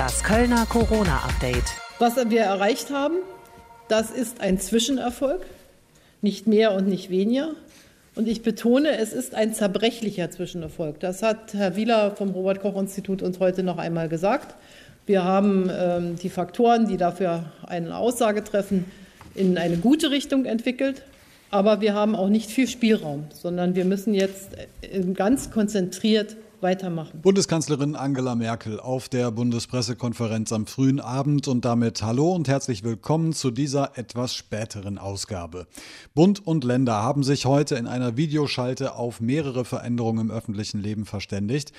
Das Kölner Corona-Update. Was wir erreicht haben, das ist ein Zwischenerfolg, nicht mehr und nicht weniger. Und ich betone, es ist ein zerbrechlicher Zwischenerfolg. Das hat Herr Wieler vom Robert Koch Institut uns heute noch einmal gesagt. Wir haben ähm, die Faktoren, die dafür eine Aussage treffen, in eine gute Richtung entwickelt. Aber wir haben auch nicht viel Spielraum, sondern wir müssen jetzt äh, ganz konzentriert weitermachen. Bundeskanzlerin Angela Merkel auf der Bundespressekonferenz am frühen Abend und damit hallo und herzlich willkommen zu dieser etwas späteren Ausgabe. Bund und Länder haben sich heute in einer Videoschalte auf mehrere Veränderungen im öffentlichen Leben verständigt.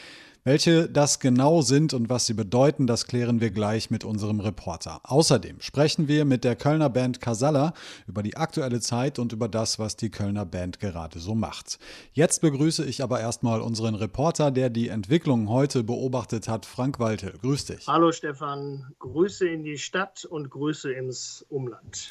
Welche das genau sind und was sie bedeuten, das klären wir gleich mit unserem Reporter. Außerdem sprechen wir mit der Kölner Band Casalla über die aktuelle Zeit und über das, was die Kölner Band gerade so macht. Jetzt begrüße ich aber erstmal unseren Reporter, der die Entwicklung heute beobachtet hat, Frank Waltel. Grüß dich. Hallo Stefan, Grüße in die Stadt und Grüße ins Umland.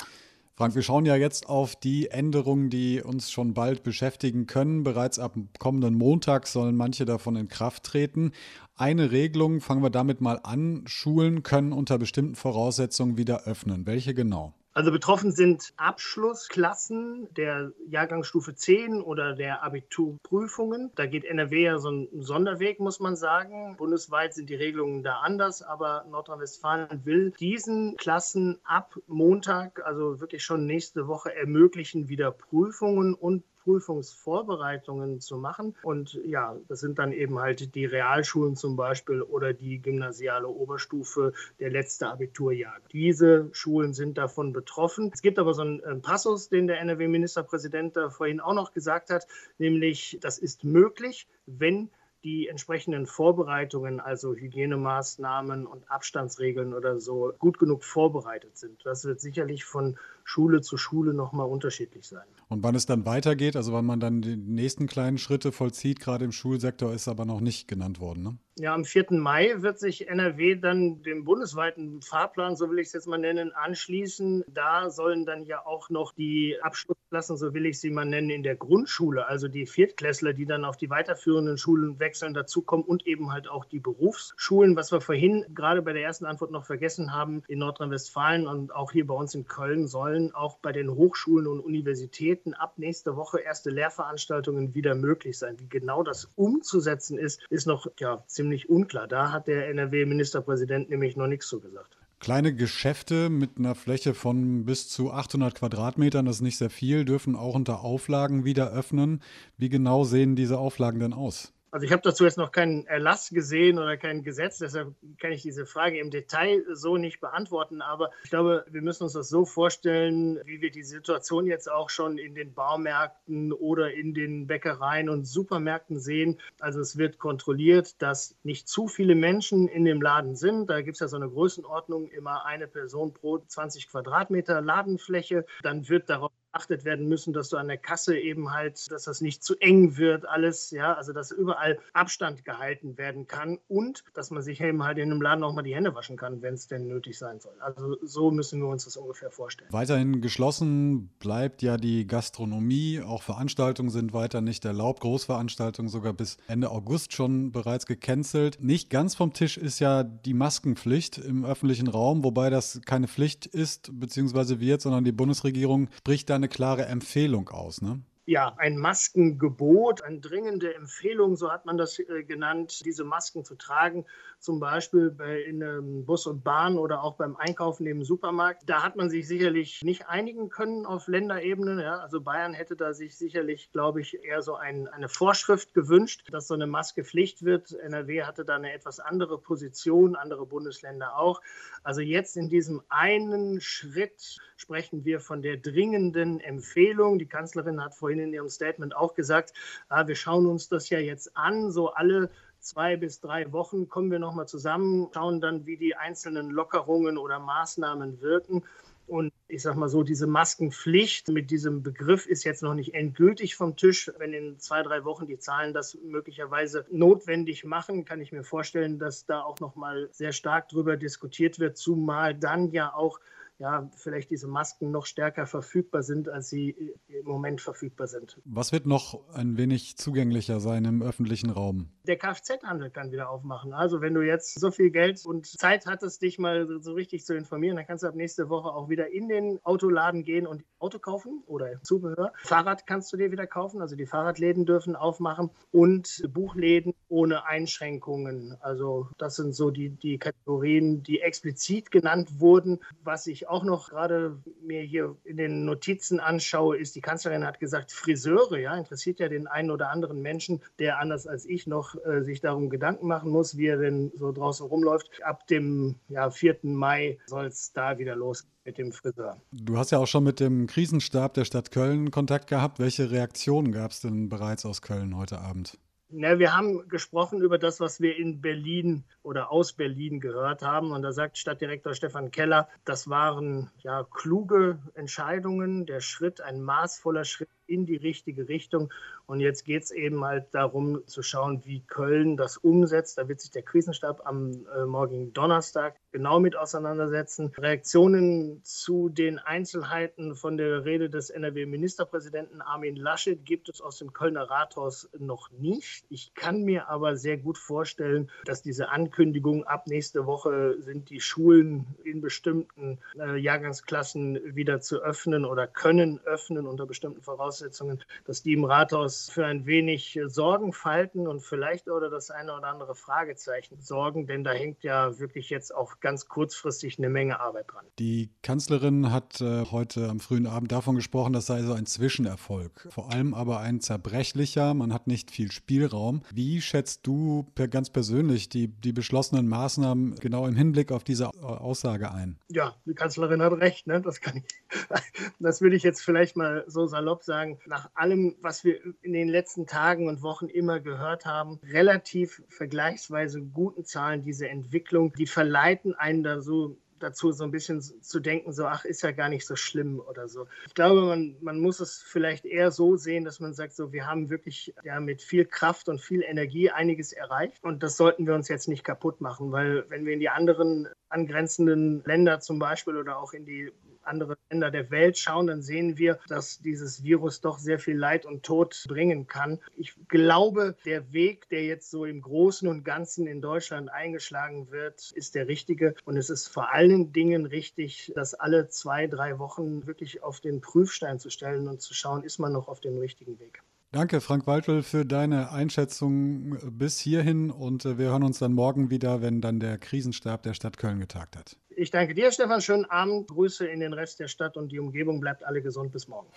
Frank, wir schauen ja jetzt auf die Änderungen, die uns schon bald beschäftigen können. Bereits ab kommenden Montag sollen manche davon in Kraft treten. Eine Regelung, fangen wir damit mal an, Schulen können unter bestimmten Voraussetzungen wieder öffnen. Welche genau? Also betroffen sind Abschlussklassen der Jahrgangsstufe 10 oder der Abiturprüfungen. Da geht NRW ja so einen Sonderweg, muss man sagen. Bundesweit sind die Regelungen da anders, aber Nordrhein-Westfalen will diesen Klassen ab Montag, also wirklich schon nächste Woche, ermöglichen, wieder Prüfungen und Prüfungsvorbereitungen zu machen. Und ja, das sind dann eben halt die Realschulen zum Beispiel oder die gymnasiale Oberstufe, der letzte Abiturjahr. Diese Schulen sind davon betroffen. Es gibt aber so einen Passus, den der NRW-Ministerpräsident da vorhin auch noch gesagt hat, nämlich, das ist möglich, wenn die entsprechenden Vorbereitungen, also Hygienemaßnahmen und Abstandsregeln oder so, gut genug vorbereitet sind. Das wird sicherlich von Schule zu Schule nochmal unterschiedlich sein. Und wann es dann weitergeht, also wann man dann die nächsten kleinen Schritte vollzieht, gerade im Schulsektor, ist aber noch nicht genannt worden. Ne? Ja, am 4. Mai wird sich NRW dann dem bundesweiten Fahrplan, so will ich es jetzt mal nennen, anschließen. Da sollen dann ja auch noch die Abschlussklassen, so will ich sie mal nennen, in der Grundschule, also die Viertklässler, die dann auf die weiterführenden Schulen wechseln, dazukommen und eben halt auch die Berufsschulen, was wir vorhin gerade bei der ersten Antwort noch vergessen haben, in Nordrhein-Westfalen und auch hier bei uns in Köln sollen auch bei den Hochschulen und Universitäten ab nächster Woche erste Lehrveranstaltungen wieder möglich sein. Wie genau das umzusetzen ist, ist noch ja, ziemlich unklar. Da hat der NRW-Ministerpräsident nämlich noch nichts so gesagt. Kleine Geschäfte mit einer Fläche von bis zu 800 Quadratmetern, das ist nicht sehr viel, dürfen auch unter Auflagen wieder öffnen. Wie genau sehen diese Auflagen denn aus? Also ich habe dazu jetzt noch keinen Erlass gesehen oder kein Gesetz, deshalb kann ich diese Frage im Detail so nicht beantworten. Aber ich glaube, wir müssen uns das so vorstellen, wie wir die Situation jetzt auch schon in den Baumärkten oder in den Bäckereien und Supermärkten sehen. Also es wird kontrolliert, dass nicht zu viele Menschen in dem Laden sind. Da gibt es ja so eine Größenordnung, immer eine Person pro 20 Quadratmeter Ladenfläche. Dann wird darauf beachtet werden müssen, dass du an der Kasse eben halt, dass das nicht zu eng wird, alles, ja, also dass überall Abstand gehalten werden kann und dass man sich eben halt in einem Laden auch mal die Hände waschen kann, wenn es denn nötig sein soll. Also so müssen wir uns das ungefähr vorstellen. Weiterhin geschlossen bleibt ja die Gastronomie, auch Veranstaltungen sind weiter nicht erlaubt, Großveranstaltungen sogar bis Ende August schon bereits gecancelt. Nicht ganz vom Tisch ist ja die Maskenpflicht im öffentlichen Raum, wobei das keine Pflicht ist bzw. wird, sondern die Bundesregierung spricht dann eine klare Empfehlung aus, ne? Ja, ein Maskengebot, eine dringende Empfehlung, so hat man das äh, genannt, diese Masken zu tragen, zum Beispiel bei, in ähm, Bus und Bahn oder auch beim Einkaufen im Supermarkt. Da hat man sich sicherlich nicht einigen können auf Länderebene. Ja. Also Bayern hätte da sich sicherlich, glaube ich, eher so ein, eine Vorschrift gewünscht, dass so eine Maske Pflicht wird. NRW hatte da eine etwas andere Position, andere Bundesländer auch. Also jetzt in diesem einen Schritt sprechen wir von der dringenden Empfehlung. Die Kanzlerin hat vorhin in ihrem Statement auch gesagt, ah, wir schauen uns das ja jetzt an, so alle zwei bis drei Wochen kommen wir nochmal zusammen, schauen dann, wie die einzelnen Lockerungen oder Maßnahmen wirken. Und ich sage mal so, diese Maskenpflicht mit diesem Begriff ist jetzt noch nicht endgültig vom Tisch. Wenn in zwei, drei Wochen die Zahlen das möglicherweise notwendig machen, kann ich mir vorstellen, dass da auch noch mal sehr stark drüber diskutiert wird, zumal dann ja auch ja, vielleicht diese Masken noch stärker verfügbar sind, als sie im Moment verfügbar sind. Was wird noch ein wenig zugänglicher sein im öffentlichen Raum? Der Kfz-Handel kann wieder aufmachen. Also wenn du jetzt so viel Geld und Zeit hattest, dich mal so richtig zu informieren, dann kannst du ab nächste Woche auch wieder in den Autoladen gehen und Auto kaufen oder Zubehör. Fahrrad kannst du dir wieder kaufen, also die Fahrradläden dürfen aufmachen und Buchläden ohne Einschränkungen. Also das sind so die, die Kategorien, die explizit genannt wurden. Was ich auch noch gerade mir hier in den Notizen anschaue, ist, die Kanzlerin hat gesagt, Friseure, ja, interessiert ja den einen oder anderen Menschen, der anders als ich noch äh, sich darum Gedanken machen muss, wie er denn so draußen rumläuft. Ab dem ja, 4. Mai soll es da wieder losgehen mit dem Friseur. Du hast ja auch schon mit dem Krisenstab der Stadt Köln Kontakt gehabt. Welche Reaktionen gab es denn bereits aus Köln heute Abend? Na, wir haben gesprochen über das, was wir in Berlin oder aus Berlin gehört haben. Und da sagt Stadtdirektor Stefan Keller, das waren ja kluge Entscheidungen, der Schritt, ein maßvoller Schritt in die richtige Richtung. Und jetzt geht es eben halt darum zu schauen, wie Köln das umsetzt. Da wird sich der Krisenstab am äh, morgigen Donnerstag genau mit auseinandersetzen. Reaktionen zu den Einzelheiten von der Rede des NRW-Ministerpräsidenten Armin Laschet gibt es aus dem Kölner Rathaus noch nicht. Ich kann mir aber sehr gut vorstellen, dass diese Ankündigung ab nächste Woche sind die Schulen in bestimmten äh, Jahrgangsklassen wieder zu öffnen oder können öffnen unter bestimmten Voraussetzungen Voraussetzungen, dass die im Rathaus für ein wenig Sorgenfalten und vielleicht oder das eine oder andere Fragezeichen sorgen, denn da hängt ja wirklich jetzt auch ganz kurzfristig eine Menge Arbeit dran. Die Kanzlerin hat äh, heute am frühen Abend davon gesprochen, das sei so ein Zwischenerfolg, vor allem aber ein zerbrechlicher, man hat nicht viel Spielraum. Wie schätzt du per, ganz persönlich die, die beschlossenen Maßnahmen genau im Hinblick auf diese Aussage ein? Ja, die Kanzlerin hat recht, ne? das kann ich, das würde ich jetzt vielleicht mal so salopp sagen sagen, nach allem, was wir in den letzten Tagen und Wochen immer gehört haben, relativ vergleichsweise guten Zahlen diese Entwicklung, die verleiten einen da so dazu, so ein bisschen zu denken, so, ach, ist ja gar nicht so schlimm oder so. Ich glaube, man, man muss es vielleicht eher so sehen, dass man sagt, so, wir haben wirklich ja, mit viel Kraft und viel Energie einiges erreicht und das sollten wir uns jetzt nicht kaputt machen, weil wenn wir in die anderen angrenzenden Länder zum Beispiel oder auch in die andere Länder der Welt schauen, dann sehen wir, dass dieses Virus doch sehr viel Leid und Tod bringen kann. Ich glaube, der Weg, der jetzt so im Großen und Ganzen in Deutschland eingeschlagen wird, ist der richtige. Und es ist vor allen Dingen richtig, das alle zwei, drei Wochen wirklich auf den Prüfstein zu stellen und zu schauen, ist man noch auf dem richtigen Weg. Danke, Frank Waltel, für deine Einschätzung bis hierhin und äh, wir hören uns dann morgen wieder, wenn dann der Krisenstab der Stadt Köln getagt hat. Ich danke dir, Stefan. Schönen Abend. Grüße in den Rest der Stadt und die Umgebung. Bleibt alle gesund. Bis morgen.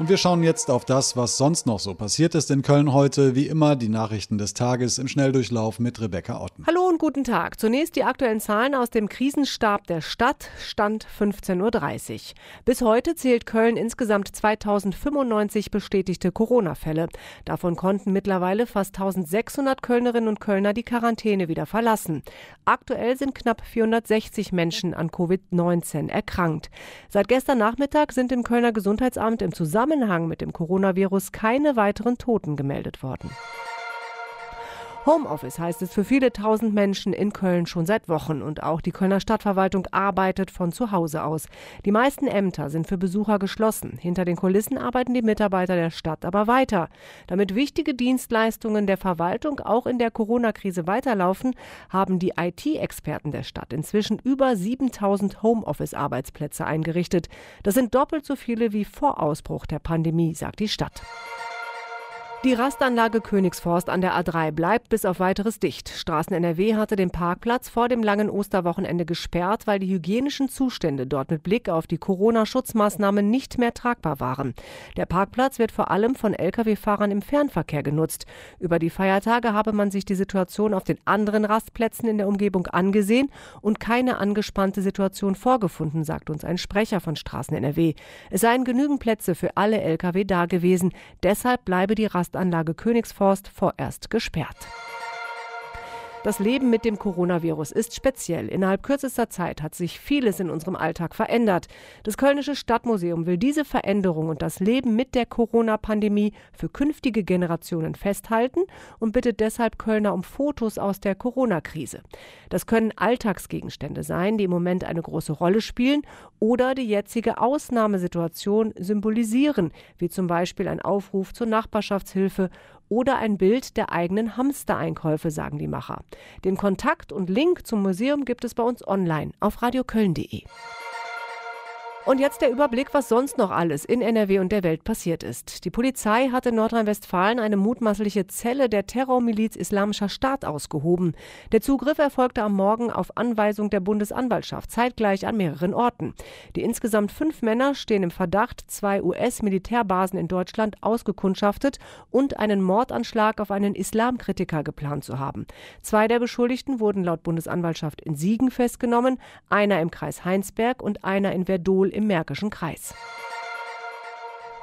Und wir schauen jetzt auf das, was sonst noch so passiert ist in Köln heute. Wie immer die Nachrichten des Tages im Schnelldurchlauf mit Rebecca Otten. Hallo und guten Tag. Zunächst die aktuellen Zahlen aus dem Krisenstab der Stadt, Stand 15.30 Uhr. Bis heute zählt Köln insgesamt 2095 bestätigte Corona-Fälle. Davon konnten mittlerweile fast 1600 Kölnerinnen und Kölner die Quarantäne wieder verlassen. Aktuell sind knapp 460 Menschen an Covid-19 erkrankt. Seit gestern Nachmittag sind im Kölner Gesundheitsamt im Zusammenhang Zusammenhang mit dem Coronavirus keine weiteren Toten gemeldet worden. Homeoffice heißt es für viele tausend Menschen in Köln schon seit Wochen und auch die Kölner Stadtverwaltung arbeitet von zu Hause aus. Die meisten Ämter sind für Besucher geschlossen. Hinter den Kulissen arbeiten die Mitarbeiter der Stadt aber weiter. Damit wichtige Dienstleistungen der Verwaltung auch in der Corona-Krise weiterlaufen, haben die IT-Experten der Stadt inzwischen über 7000 Homeoffice-Arbeitsplätze eingerichtet. Das sind doppelt so viele wie vor Ausbruch der Pandemie, sagt die Stadt. Die Rastanlage Königsforst an der A3 bleibt bis auf weiteres dicht. Straßen NRW hatte den Parkplatz vor dem langen Osterwochenende gesperrt, weil die hygienischen Zustände dort mit Blick auf die Corona-Schutzmaßnahmen nicht mehr tragbar waren. Der Parkplatz wird vor allem von Lkw-Fahrern im Fernverkehr genutzt. Über die Feiertage habe man sich die Situation auf den anderen Rastplätzen in der Umgebung angesehen und keine angespannte Situation vorgefunden, sagt uns ein Sprecher von Straßen NRW. Es seien genügend Plätze für alle Lkw da gewesen. Deshalb bleibe die Rast Forstanlage Königsforst vorerst gesperrt. Das Leben mit dem Coronavirus ist speziell. Innerhalb kürzester Zeit hat sich vieles in unserem Alltag verändert. Das Kölnische Stadtmuseum will diese Veränderung und das Leben mit der Corona-Pandemie für künftige Generationen festhalten und bittet deshalb Kölner um Fotos aus der Corona-Krise. Das können Alltagsgegenstände sein, die im Moment eine große Rolle spielen oder die jetzige Ausnahmesituation symbolisieren, wie zum Beispiel ein Aufruf zur Nachbarschaftshilfe oder ein Bild der eigenen Hamstereinkäufe, sagen die Macher. Den Kontakt und Link zum Museum gibt es bei uns online auf radioköln.de. Und jetzt der Überblick, was sonst noch alles in NRW und der Welt passiert ist. Die Polizei hat in Nordrhein-Westfalen eine mutmaßliche Zelle der Terrormiliz Islamischer Staat ausgehoben. Der Zugriff erfolgte am Morgen auf Anweisung der Bundesanwaltschaft, zeitgleich an mehreren Orten. Die insgesamt fünf Männer stehen im Verdacht, zwei US-Militärbasen in Deutschland ausgekundschaftet und einen Mordanschlag auf einen Islamkritiker geplant zu haben. Zwei der Beschuldigten wurden laut Bundesanwaltschaft in Siegen festgenommen, einer im Kreis Heinsberg und einer in Verdol im Märkischen Kreis.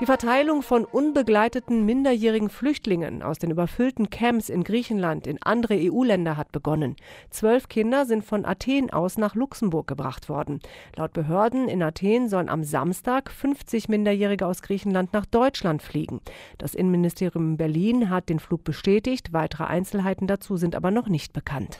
Die Verteilung von unbegleiteten minderjährigen Flüchtlingen aus den überfüllten Camps in Griechenland in andere EU-Länder hat begonnen. Zwölf Kinder sind von Athen aus nach Luxemburg gebracht worden. Laut Behörden in Athen sollen am Samstag 50 Minderjährige aus Griechenland nach Deutschland fliegen. Das Innenministerium in Berlin hat den Flug bestätigt. Weitere Einzelheiten dazu sind aber noch nicht bekannt.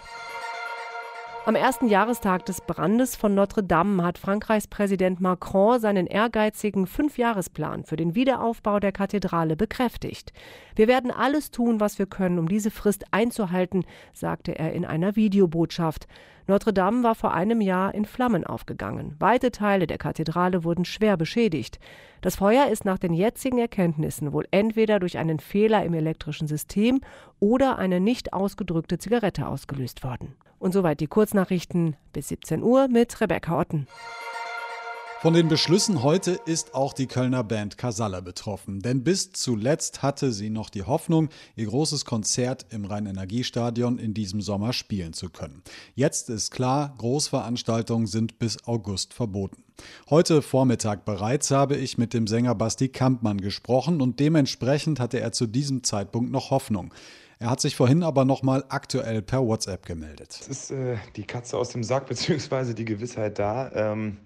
Am ersten Jahrestag des Brandes von Notre Dame hat Frankreichs Präsident Macron seinen ehrgeizigen Fünfjahresplan für den Wiederaufbau der Kathedrale bekräftigt. Wir werden alles tun, was wir können, um diese Frist einzuhalten, sagte er in einer Videobotschaft. Notre Dame war vor einem Jahr in Flammen aufgegangen. Weite Teile der Kathedrale wurden schwer beschädigt. Das Feuer ist nach den jetzigen Erkenntnissen wohl entweder durch einen Fehler im elektrischen System oder eine nicht ausgedrückte Zigarette ausgelöst worden. Und soweit die Kurznachrichten bis 17 Uhr mit Rebecca Otten. Von den Beschlüssen heute ist auch die Kölner Band Casalla betroffen. Denn bis zuletzt hatte sie noch die Hoffnung, ihr großes Konzert im Rhein-Energiestadion in diesem Sommer spielen zu können. Jetzt ist klar, Großveranstaltungen sind bis August verboten. Heute Vormittag bereits habe ich mit dem Sänger Basti Kampmann gesprochen und dementsprechend hatte er zu diesem Zeitpunkt noch Hoffnung. Er hat sich vorhin aber nochmal aktuell per WhatsApp gemeldet. Es ist äh, die Katze aus dem Sack, beziehungsweise die Gewissheit da. Ähm,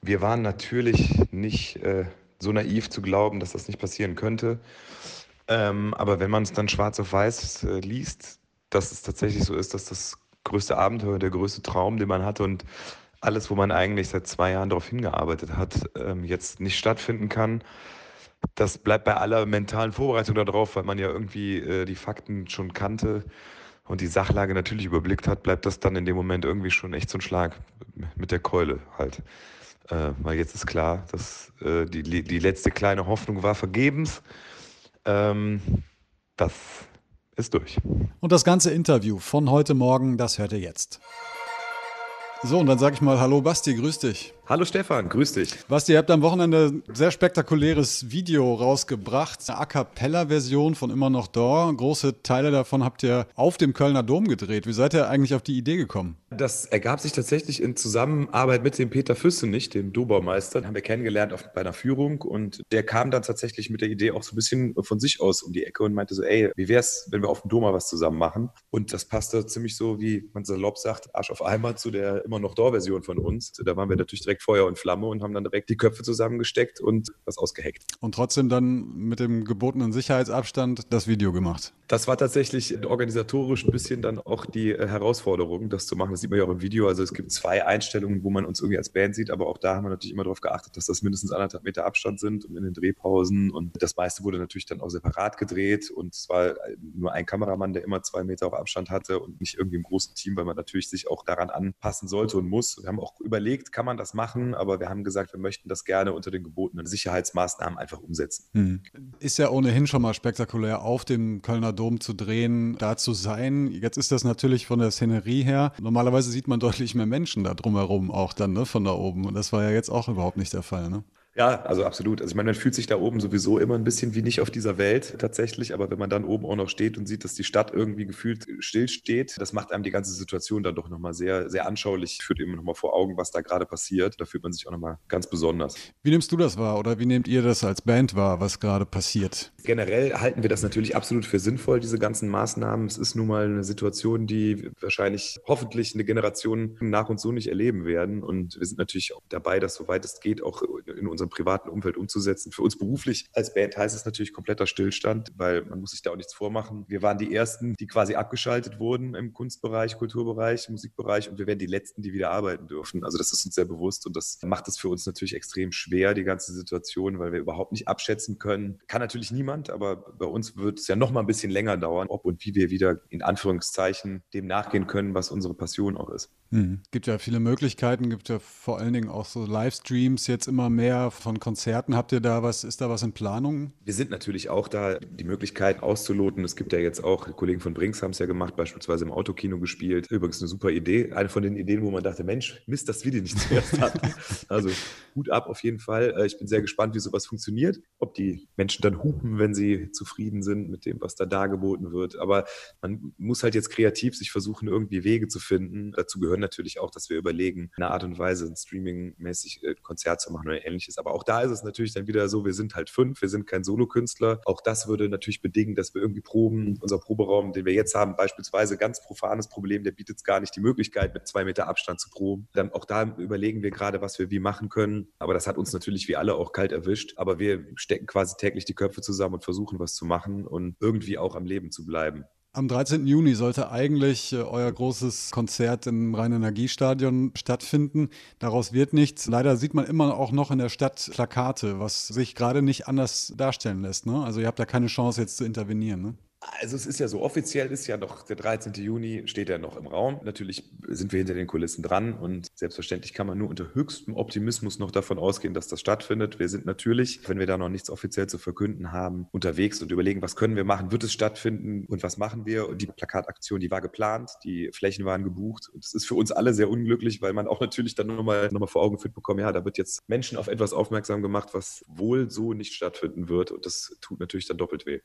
wir waren natürlich nicht äh, so naiv zu glauben, dass das nicht passieren könnte. Ähm, aber wenn man es dann schwarz auf weiß äh, liest, dass es tatsächlich so ist, dass das größte Abenteuer, der größte Traum, den man hatte und alles, wo man eigentlich seit zwei Jahren darauf hingearbeitet hat, ähm, jetzt nicht stattfinden kann, das bleibt bei aller mentalen Vorbereitung darauf, weil man ja irgendwie äh, die Fakten schon kannte und die Sachlage natürlich überblickt hat, bleibt das dann in dem Moment irgendwie schon echt so ein Schlag mit der Keule halt. Äh, weil jetzt ist klar, dass äh, die, die letzte kleine Hoffnung war vergebens. Ähm, das ist durch. Und das ganze Interview von heute Morgen, das hört ihr jetzt. So, und dann sage ich mal Hallo Basti, grüß dich. Hallo Stefan, grüß dich. Basti, ihr habt am Wochenende ein sehr spektakuläres Video rausgebracht. Eine A Cappella-Version von Immer noch da. Große Teile davon habt ihr auf dem Kölner Dom gedreht. Wie seid ihr eigentlich auf die Idee gekommen? Das ergab sich tatsächlich in Zusammenarbeit mit dem Peter Füssenich, dem Dobaumeister. Den haben wir kennengelernt auf, bei einer Führung und der kam dann tatsächlich mit der Idee auch so ein bisschen von sich aus um die Ecke und meinte so, ey, wie wär's, wenn wir auf dem Dom mal was zusammen machen? Und das passte ziemlich so, wie man salopp sagt, Arsch auf Eimer zu der Immer noch da-Version von uns. Da waren wir natürlich direkt direkt Feuer und Flamme und haben dann direkt die Köpfe zusammengesteckt und was ausgeheckt. Und trotzdem dann mit dem gebotenen Sicherheitsabstand das Video gemacht. Das war tatsächlich organisatorisch ein bisschen dann auch die äh, Herausforderung, das zu machen. Das sieht man ja auch im Video. Also es gibt zwei Einstellungen, wo man uns irgendwie als Band sieht, aber auch da haben wir natürlich immer darauf geachtet, dass das mindestens anderthalb Meter Abstand sind und in den Drehpausen. Und das meiste wurde natürlich dann auch separat gedreht und es war nur ein Kameramann, der immer zwei Meter auf Abstand hatte und nicht irgendwie im großen Team, weil man natürlich sich auch daran anpassen sollte und muss. Wir haben auch überlegt, kann man das machen? Machen, aber wir haben gesagt, wir möchten das gerne unter den gebotenen Sicherheitsmaßnahmen einfach umsetzen. Hm. Ist ja ohnehin schon mal spektakulär, auf dem Kölner Dom zu drehen, da zu sein. Jetzt ist das natürlich von der Szenerie her. Normalerweise sieht man deutlich mehr Menschen da drumherum auch dann, ne, von da oben. Und das war ja jetzt auch überhaupt nicht der Fall, ne? Ja, also absolut. Also ich meine, man fühlt sich da oben sowieso immer ein bisschen wie nicht auf dieser Welt tatsächlich, aber wenn man dann oben auch noch steht und sieht, dass die Stadt irgendwie gefühlt stillsteht, das macht einem die ganze Situation dann doch nochmal sehr, sehr anschaulich, führt eben nochmal vor Augen, was da gerade passiert. Da fühlt man sich auch nochmal ganz besonders. Wie nimmst du das wahr oder wie nehmt ihr das als Band wahr, was gerade passiert? Generell halten wir das natürlich absolut für sinnvoll, diese ganzen Maßnahmen. Es ist nun mal eine Situation, die wahrscheinlich hoffentlich eine Generation nach uns so nicht erleben werden. Und wir sind natürlich auch dabei, das soweit es geht, auch in unserem unserem privaten Umfeld umzusetzen. Für uns beruflich als Band heißt es natürlich kompletter Stillstand, weil man muss sich da auch nichts vormachen. Wir waren die Ersten, die quasi abgeschaltet wurden im Kunstbereich, Kulturbereich, Musikbereich und wir werden die Letzten, die wieder arbeiten dürfen. Also das ist uns sehr bewusst und das macht es für uns natürlich extrem schwer, die ganze Situation, weil wir überhaupt nicht abschätzen können. Kann natürlich niemand, aber bei uns wird es ja noch mal ein bisschen länger dauern, ob und wie wir wieder in Anführungszeichen dem nachgehen können, was unsere Passion auch ist. Hm. Gibt ja viele Möglichkeiten, gibt ja vor allen Dingen auch so Livestreams jetzt immer mehr von Konzerten. Habt ihr da was, ist da was in Planung? Wir sind natürlich auch da, die Möglichkeit auszuloten. Es gibt ja jetzt auch, Kollegen von Brinks haben es ja gemacht, beispielsweise im Autokino gespielt. Übrigens eine super Idee. Eine von den Ideen, wo man dachte, Mensch, Mist, dass wir die nicht zuerst hatten. also Hut ab auf jeden Fall. Äh, ich bin sehr gespannt, wie sowas funktioniert. Ob die Menschen dann hupen, wenn sie zufrieden sind mit dem, was da dargeboten wird. Aber man muss halt jetzt kreativ sich versuchen, irgendwie Wege zu finden. Dazu gehören natürlich auch, dass wir überlegen, eine Art und Weise, ein Streaming-mäßig äh, Konzert zu machen oder ähnliches. Aber auch da ist es natürlich dann wieder so, wir sind halt fünf, wir sind kein Solokünstler. Auch das würde natürlich bedingen, dass wir irgendwie proben. Unser Proberaum, den wir jetzt haben, beispielsweise ganz profanes Problem, der bietet gar nicht die Möglichkeit, mit zwei Meter Abstand zu proben. Dann auch da überlegen wir gerade, was wir wie machen können. Aber das hat uns natürlich wie alle auch kalt erwischt. Aber wir stecken quasi täglich die Köpfe zusammen und versuchen was zu machen und irgendwie auch am Leben zu bleiben. Am 13. Juni sollte eigentlich äh, euer großes Konzert im Rhein-Energiestadion stattfinden. Daraus wird nichts. Leider sieht man immer auch noch in der Stadt Plakate, was sich gerade nicht anders darstellen lässt. Ne? Also ihr habt da keine Chance jetzt zu intervenieren. Ne? Also es ist ja so, offiziell ist ja noch der 13. Juni, steht ja noch im Raum. Natürlich sind wir hinter den Kulissen dran und selbstverständlich kann man nur unter höchstem Optimismus noch davon ausgehen, dass das stattfindet. Wir sind natürlich, wenn wir da noch nichts offiziell zu verkünden haben, unterwegs und überlegen, was können wir machen, wird es stattfinden und was machen wir. Und die Plakataktion, die war geplant, die Flächen waren gebucht und es ist für uns alle sehr unglücklich, weil man auch natürlich dann nochmal noch mal vor Augen führt bekommen, ja, da wird jetzt Menschen auf etwas aufmerksam gemacht, was wohl so nicht stattfinden wird und das tut natürlich dann doppelt weh.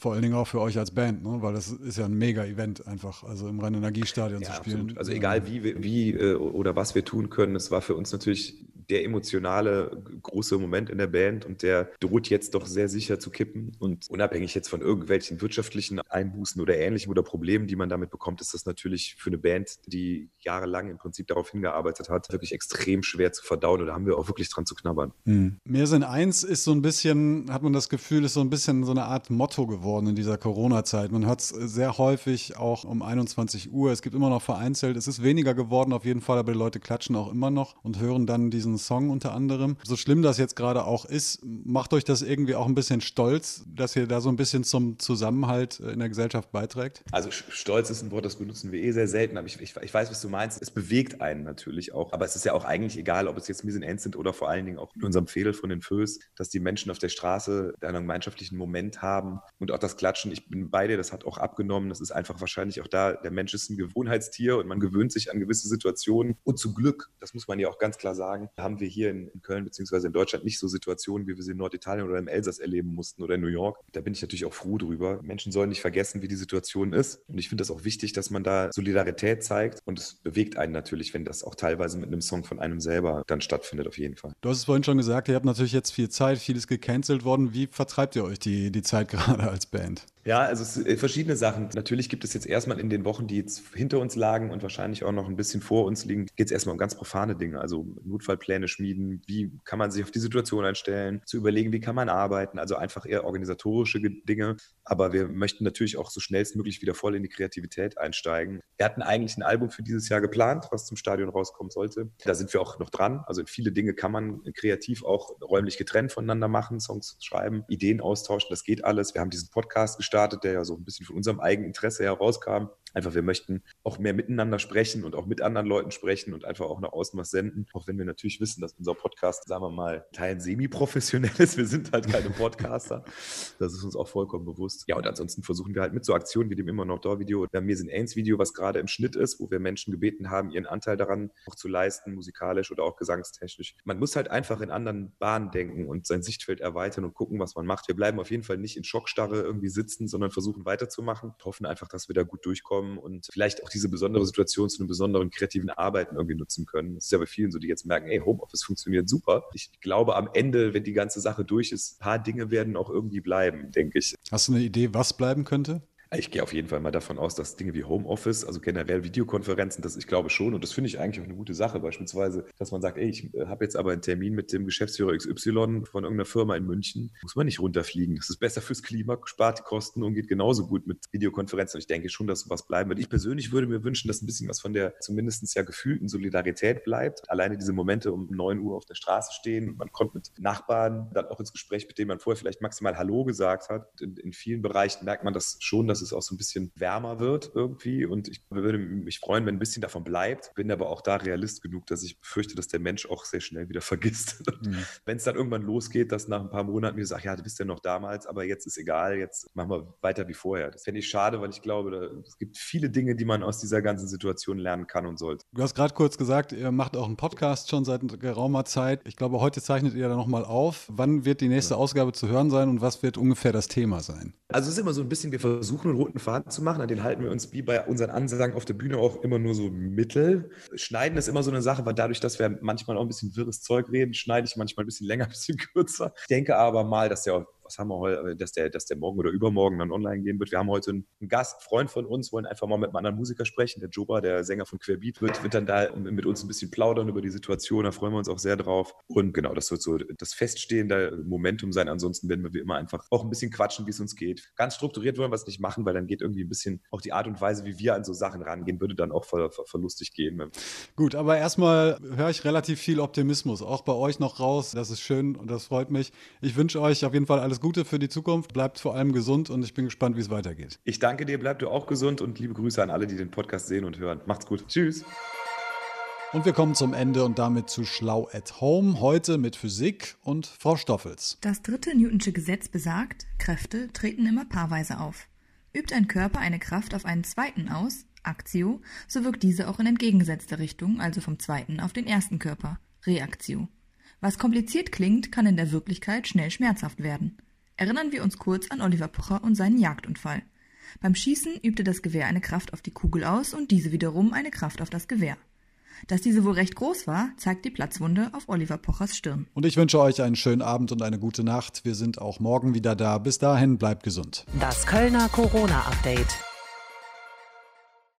Vor allen Dingen auch für euch als Band, ne? weil das ist ja ein Mega-Event einfach, also im Rhein-Energiestadion ja, zu spielen. Absolut. Also egal wie, wie äh, oder was wir tun können, es war für uns natürlich der emotionale große Moment in der Band und der droht jetzt doch sehr sicher zu kippen. Und unabhängig jetzt von irgendwelchen wirtschaftlichen Einbußen oder ähnlichem oder Problemen, die man damit bekommt, ist das natürlich für eine Band, die jahrelang im Prinzip darauf hingearbeitet hat, wirklich extrem schwer zu verdauen. Und da haben wir auch wirklich dran zu knabbern. Mhm. Mehr Sinn eins ist so ein bisschen, hat man das Gefühl, ist so ein bisschen so eine Art Motto geworden in dieser Corona-Zeit. Man hört es sehr häufig auch um 21 Uhr. Es gibt immer noch vereinzelt. Es ist weniger geworden auf jeden Fall, aber die Leute klatschen auch immer noch und hören dann diesen Song unter anderem. So schlimm das jetzt gerade auch ist, macht euch das irgendwie auch ein bisschen stolz, dass ihr da so ein bisschen zum Zusammenhalt in der Gesellschaft beiträgt? Also stolz ist ein Wort, das benutzen wir eh sehr selten, aber ich, ich, ich weiß, was du meinst. Es bewegt einen natürlich auch, aber es ist ja auch eigentlich egal, ob es jetzt Mise End sind oder vor allen Dingen auch in unserem Fädel von den Föß, dass die Menschen auf der Straße einen gemeinschaftlichen Moment haben und auch das Klatschen. Ich bin bei dir, das hat auch abgenommen. Das ist einfach wahrscheinlich auch da, der Mensch ist ein Gewohnheitstier und man gewöhnt sich an gewisse Situationen und zum Glück, das muss man ja auch ganz klar sagen, haben wir hier in, in Köln bzw. in Deutschland nicht so Situationen, wie wir sie in Norditalien oder im Elsass erleben mussten oder in New York. Da bin ich natürlich auch froh drüber. Menschen sollen nicht vergessen, wie die Situation ist. Und ich finde das auch wichtig, dass man da Solidarität zeigt. Und es bewegt einen natürlich, wenn das auch teilweise mit einem Song von einem selber dann stattfindet, auf jeden Fall. Du hast es vorhin schon gesagt, ihr habt natürlich jetzt viel Zeit, vieles gecancelt worden. Wie vertreibt ihr euch die, die Zeit gerade als Band? Ja, also äh, verschiedene Sachen. Natürlich gibt es jetzt erstmal in den Wochen, die jetzt hinter uns lagen und wahrscheinlich auch noch ein bisschen vor uns liegen, geht es erstmal um ganz profane Dinge. Also Notfallpläne schmieden, wie kann man sich auf die Situation einstellen, zu überlegen, wie kann man arbeiten. Also einfach eher organisatorische Dinge. Aber wir möchten natürlich auch so schnellstmöglich wieder voll in die Kreativität einsteigen. Wir hatten eigentlich ein Album für dieses Jahr geplant, was zum Stadion rauskommen sollte. Da sind wir auch noch dran. Also viele Dinge kann man kreativ auch räumlich getrennt voneinander machen, Songs schreiben, Ideen austauschen. Das geht alles. Wir haben diesen Podcast gestartet gestartet, der ja so ein bisschen von unserem eigenen Interesse herauskam. Einfach, wir möchten auch mehr miteinander sprechen und auch mit anderen Leuten sprechen und einfach auch nach außen was senden. Auch wenn wir natürlich wissen, dass unser Podcast, sagen wir mal, Teilen semi-professionell ist. Wir sind halt keine Podcaster. Das ist uns auch vollkommen bewusst. Ja, und ansonsten versuchen wir halt mit so Aktionen wie dem immer noch da Video oder Mir sind Ains Video, was gerade im Schnitt ist, wo wir Menschen gebeten haben, ihren Anteil daran auch zu leisten, musikalisch oder auch gesangstechnisch. Man muss halt einfach in anderen Bahnen denken und sein Sichtfeld erweitern und gucken, was man macht. Wir bleiben auf jeden Fall nicht in Schockstarre irgendwie sitzen, sondern versuchen weiterzumachen. Hoffen einfach, dass wir da gut durchkommen und vielleicht auch diese besondere Situation zu einem besonderen kreativen Arbeiten irgendwie nutzen können. Das ist ja bei vielen so, die jetzt merken, ey, Homeoffice funktioniert super. Ich glaube, am Ende, wenn die ganze Sache durch ist, ein paar Dinge werden auch irgendwie bleiben, denke ich. Hast du eine Idee, was bleiben könnte? Ich gehe auf jeden Fall mal davon aus, dass Dinge wie Homeoffice, also generell Videokonferenzen, das ich glaube schon, und das finde ich eigentlich auch eine gute Sache, beispielsweise, dass man sagt, ey, ich äh, habe jetzt aber einen Termin mit dem Geschäftsführer XY von irgendeiner Firma in München, muss man nicht runterfliegen. Das ist besser fürs Klima, spart die Kosten und geht genauso gut mit Videokonferenzen. Und ich denke schon, dass sowas bleiben wird. Ich persönlich würde mir wünschen, dass ein bisschen was von der zumindest ja gefühlten Solidarität bleibt. Alleine diese Momente um 9 Uhr auf der Straße stehen, man kommt mit Nachbarn dann auch ins Gespräch, mit denen man vorher vielleicht maximal Hallo gesagt hat. In, in vielen Bereichen merkt man das schon, dass es auch so ein bisschen wärmer wird irgendwie. Und ich würde mich freuen, wenn ein bisschen davon bleibt. Bin aber auch da realist genug, dass ich befürchte, dass der Mensch auch sehr schnell wieder vergisst. Mhm. Wenn es dann irgendwann losgeht, dass nach ein paar Monaten wir sagen, ja, du bist ja noch damals, aber jetzt ist egal, jetzt machen wir weiter wie vorher. Das fände ich schade, weil ich glaube, da, es gibt viele Dinge, die man aus dieser ganzen Situation lernen kann und sollte. Du hast gerade kurz gesagt, ihr macht auch einen Podcast schon seit geraumer Zeit. Ich glaube, heute zeichnet ihr da nochmal auf. Wann wird die nächste Ausgabe zu hören sein und was wird ungefähr das Thema sein? Also es ist immer so ein bisschen, wir versuchen einen roten Faden zu machen. An den halten wir uns wie bei unseren Ansagen auf der Bühne auch immer nur so mittel. Schneiden ist immer so eine Sache, weil dadurch, dass wir manchmal auch ein bisschen wirres Zeug reden, schneide ich manchmal ein bisschen länger, ein bisschen kürzer. Ich denke aber mal, dass der was haben wir heute, dass der, dass der morgen oder übermorgen dann online gehen wird. Wir haben heute einen Gast, Freund von uns, wollen einfach mal mit einem anderen Musiker sprechen. Der Joba, der Sänger von Querbeat, wird, wird dann da mit uns ein bisschen plaudern über die Situation. Da freuen wir uns auch sehr drauf. Und genau, das wird so das feststehende Momentum sein. Ansonsten werden wir wie immer einfach auch ein bisschen quatschen, wie es uns geht. Ganz strukturiert wollen wir es nicht machen, weil dann geht irgendwie ein bisschen auch die Art und Weise, wie wir an so Sachen rangehen, würde dann auch ver, ver, verlustig gehen. Gut, aber erstmal höre ich relativ viel Optimismus, auch bei euch noch raus. Das ist schön und das freut mich. Ich wünsche euch auf jeden Fall alles Gute für die Zukunft. Bleibt vor allem gesund und ich bin gespannt, wie es weitergeht. Ich danke dir, bleib du auch gesund und liebe Grüße an alle, die den Podcast sehen und hören. Macht's gut. Tschüss. Und wir kommen zum Ende und damit zu Schlau at Home. Heute mit Physik und Frau Stoffels. Das dritte Newtonsche Gesetz besagt, Kräfte treten immer paarweise auf. Übt ein Körper eine Kraft auf einen zweiten aus, Aktio, so wirkt diese auch in entgegengesetzter Richtung, also vom zweiten auf den ersten Körper, Reaktio. Was kompliziert klingt, kann in der Wirklichkeit schnell schmerzhaft werden. Erinnern wir uns kurz an Oliver Pocher und seinen Jagdunfall. Beim Schießen übte das Gewehr eine Kraft auf die Kugel aus und diese wiederum eine Kraft auf das Gewehr. Dass diese wohl recht groß war, zeigt die Platzwunde auf Oliver Pochers Stirn. Und ich wünsche euch einen schönen Abend und eine gute Nacht. Wir sind auch morgen wieder da. Bis dahin bleibt gesund. Das Kölner Corona Update.